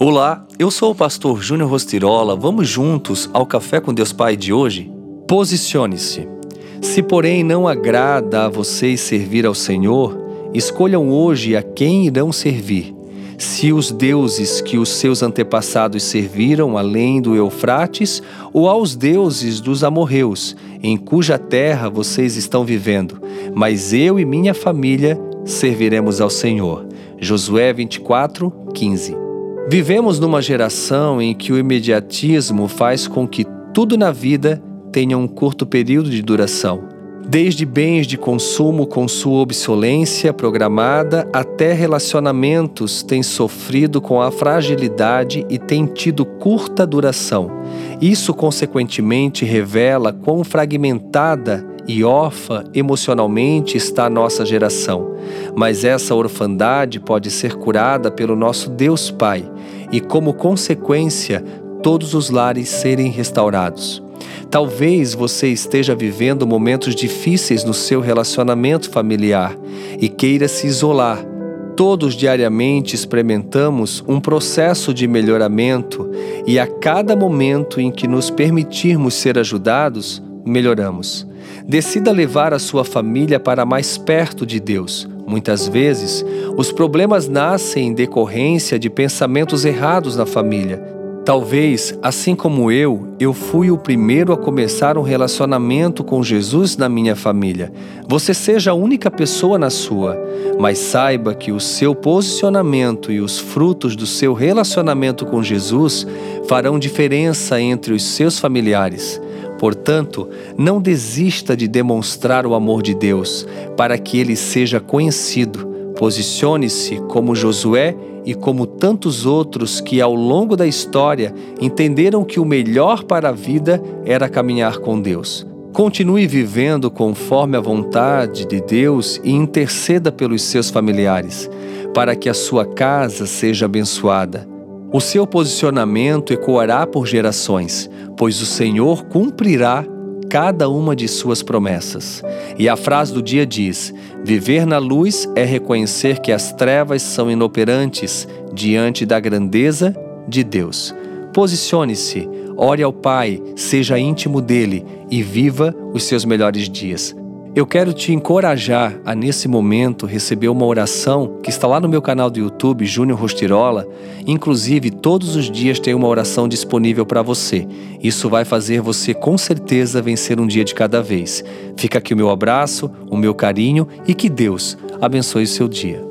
Olá, eu sou o pastor Júnior Rostirola. Vamos juntos ao Café com Deus Pai de hoje? Posicione-se. Se, porém, não agrada a vocês servir ao Senhor, escolham hoje a quem irão servir. Se os deuses que os seus antepassados serviram além do Eufrates, ou aos deuses dos amorreus, em cuja terra vocês estão vivendo. Mas eu e minha família serviremos ao Senhor. Josué 24, 15. Vivemos numa geração em que o imediatismo faz com que tudo na vida tenha um curto período de duração. Desde bens de consumo com sua obsolência programada até relacionamentos têm sofrido com a fragilidade e têm tido curta duração. Isso, consequentemente, revela quão fragmentada e órfã emocionalmente está a nossa geração. Mas essa orfandade pode ser curada pelo nosso Deus Pai e, como consequência, todos os lares serem restaurados. Talvez você esteja vivendo momentos difíceis no seu relacionamento familiar e queira se isolar. Todos diariamente experimentamos um processo de melhoramento e a cada momento em que nos permitirmos ser ajudados, melhoramos. Decida levar a sua família para mais perto de Deus. Muitas vezes, os problemas nascem em decorrência de pensamentos errados na família. Talvez, assim como eu, eu fui o primeiro a começar um relacionamento com Jesus na minha família. Você seja a única pessoa na sua, mas saiba que o seu posicionamento e os frutos do seu relacionamento com Jesus farão diferença entre os seus familiares. Portanto, não desista de demonstrar o amor de Deus, para que ele seja conhecido. Posicione-se como Josué e como tantos outros que, ao longo da história, entenderam que o melhor para a vida era caminhar com Deus. Continue vivendo conforme a vontade de Deus e interceda pelos seus familiares, para que a sua casa seja abençoada. O seu posicionamento ecoará por gerações, pois o Senhor cumprirá cada uma de suas promessas. E a frase do dia diz: Viver na luz é reconhecer que as trevas são inoperantes diante da grandeza de Deus. Posicione-se, ore ao Pai, seja íntimo dele e viva os seus melhores dias. Eu quero te encorajar a, nesse momento, receber uma oração que está lá no meu canal do YouTube, Júnior Rostirola. Inclusive, todos os dias tem uma oração disponível para você. Isso vai fazer você, com certeza, vencer um dia de cada vez. Fica aqui o meu abraço, o meu carinho e que Deus abençoe o seu dia.